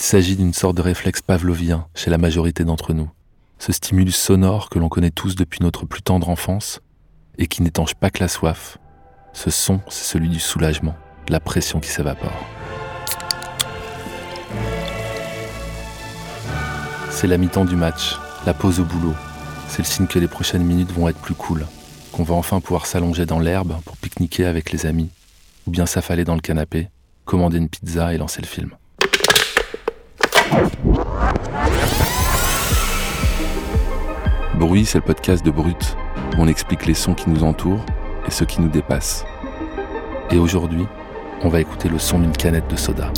qu'il s'agit d'une sorte de réflexe pavlovien chez la majorité d'entre nous. Ce stimulus sonore que l'on connaît tous depuis notre plus tendre enfance et qui n'étanche pas que la soif. Ce son, c'est celui du soulagement, de la pression qui s'évapore. C'est la mi-temps du match, la pause au boulot. C'est le signe que les prochaines minutes vont être plus cool, qu'on va enfin pouvoir s'allonger dans l'herbe pour pique-niquer avec les amis, ou bien s'affaler dans le canapé, commander une pizza et lancer le film. Bruit, c'est le podcast de Brut, où on explique les sons qui nous entourent et ceux qui nous dépassent. Et aujourd'hui, on va écouter le son d'une canette de soda.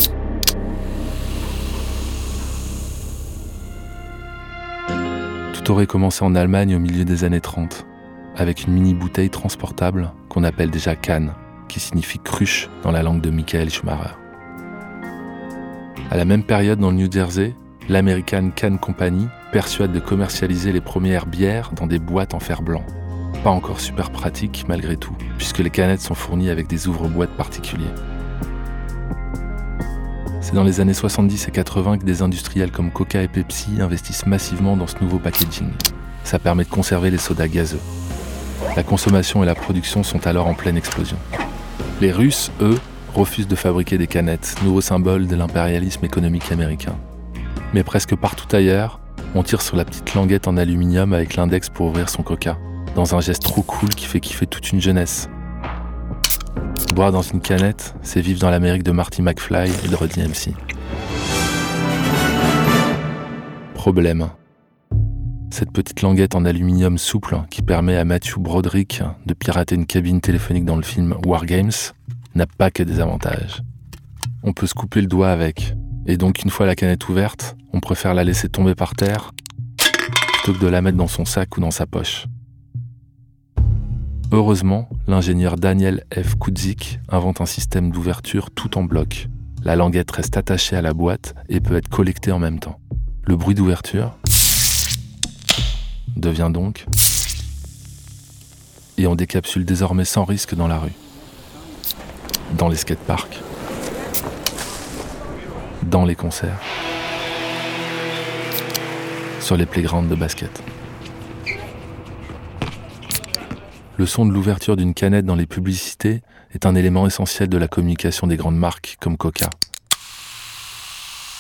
Tout aurait commencé en Allemagne au milieu des années 30, avec une mini bouteille transportable qu'on appelle déjà canne, qui signifie cruche dans la langue de Michael Schumacher. À la même période dans le New Jersey, l'American Can Company persuade de commercialiser les premières bières dans des boîtes en fer blanc. Pas encore super pratique malgré tout, puisque les canettes sont fournies avec des ouvre-boîtes particuliers. C'est dans les années 70 et 80 que des industriels comme Coca et Pepsi investissent massivement dans ce nouveau packaging. Ça permet de conserver les sodas gazeux. La consommation et la production sont alors en pleine explosion. Les Russes, eux, refusent de fabriquer des canettes, nouveau symbole de l'impérialisme économique américain. Mais presque partout ailleurs, on tire sur la petite languette en aluminium avec l'index pour ouvrir son coca, dans un geste trop cool qui fait kiffer toute une jeunesse. Boire dans une canette, c'est vivre dans l'Amérique de Marty McFly et de Rodney MC. Problème. Cette petite languette en aluminium souple qui permet à Matthew Broderick de pirater une cabine téléphonique dans le film War Games n'a pas que des avantages. On peut se couper le doigt avec, et donc une fois la canette ouverte, on préfère la laisser tomber par terre plutôt que de la mettre dans son sac ou dans sa poche. Heureusement, l'ingénieur Daniel F. Kudzik invente un système d'ouverture tout en bloc. La languette reste attachée à la boîte et peut être collectée en même temps. Le bruit d'ouverture devient donc et on décapsule désormais sans risque dans la rue, dans les skateparks, dans les concerts, sur les playgrounds de basket. Le son de l'ouverture d'une canette dans les publicités est un élément essentiel de la communication des grandes marques comme Coca.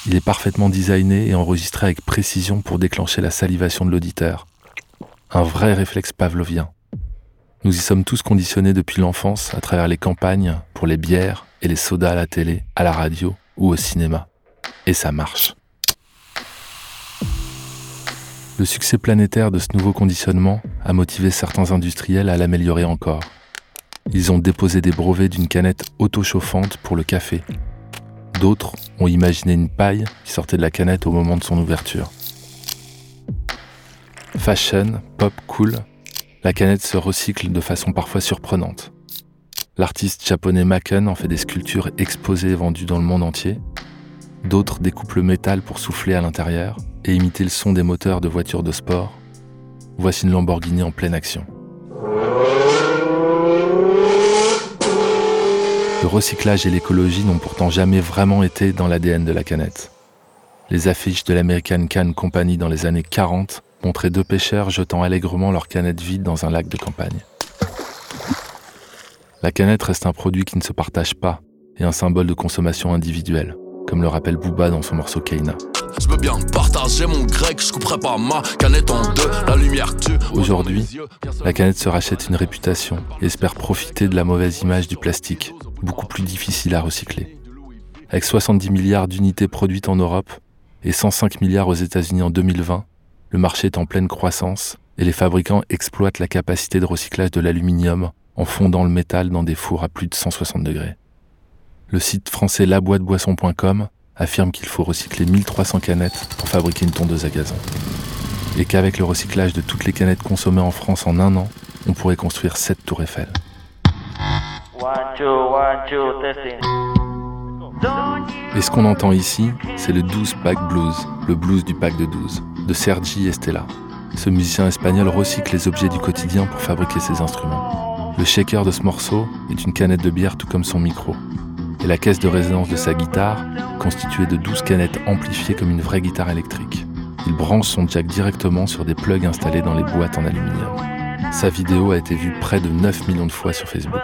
Il est parfaitement designé et enregistré avec précision pour déclencher la salivation de l'auditeur. Un vrai réflexe pavlovien. Nous y sommes tous conditionnés depuis l'enfance à travers les campagnes pour les bières et les sodas à la télé, à la radio ou au cinéma. Et ça marche. Le succès planétaire de ce nouveau conditionnement a motivé certains industriels à l'améliorer encore. Ils ont déposé des brevets d'une canette auto-chauffante pour le café. D'autres ont imaginé une paille qui sortait de la canette au moment de son ouverture. Fashion, pop, cool, la canette se recycle de façon parfois surprenante. L'artiste japonais Maken en fait des sculptures exposées et vendues dans le monde entier. D'autres découpent le métal pour souffler à l'intérieur et imiter le son des moteurs de voitures de sport, voici une Lamborghini en pleine action. Le recyclage et l'écologie n'ont pourtant jamais vraiment été dans l'ADN de la canette. Les affiches de l'American Can Company dans les années 40 montraient deux pêcheurs jetant allègrement leur canette vide dans un lac de campagne. La canette reste un produit qui ne se partage pas et un symbole de consommation individuelle, comme le rappelle Booba dans son morceau Keina. Je veux bien partager mon grec, je couperai pas ma canette en deux, la lumière tue. Aujourd'hui, la canette se rachète une réputation et espère profiter de la mauvaise image du plastique, beaucoup plus difficile à recycler. Avec 70 milliards d'unités produites en Europe et 105 milliards aux États-Unis en 2020, le marché est en pleine croissance et les fabricants exploitent la capacité de recyclage de l'aluminium en fondant le métal dans des fours à plus de 160 degrés. Le site français laboiteboisson.com affirme qu'il faut recycler 1300 canettes pour fabriquer une tondeuse à gazon. Et qu'avec le recyclage de toutes les canettes consommées en France en un an, on pourrait construire 7 tours Eiffel. Et ce qu'on entend ici, c'est le 12 Pack Blues, le blues du pack de 12, de Sergi Estella. Ce musicien espagnol recycle les objets du quotidien pour fabriquer ses instruments. Le shaker de ce morceau est une canette de bière tout comme son micro. et la caisse de résonance de sa guitare, constituée de 12 canettes amplifiées comme une vraie guitare électrique. Il branche son jack directement sur des plugs installés dans les boîtes en aluminium. Sa vidéo a été vue près de 9 millions de fois sur Facebook.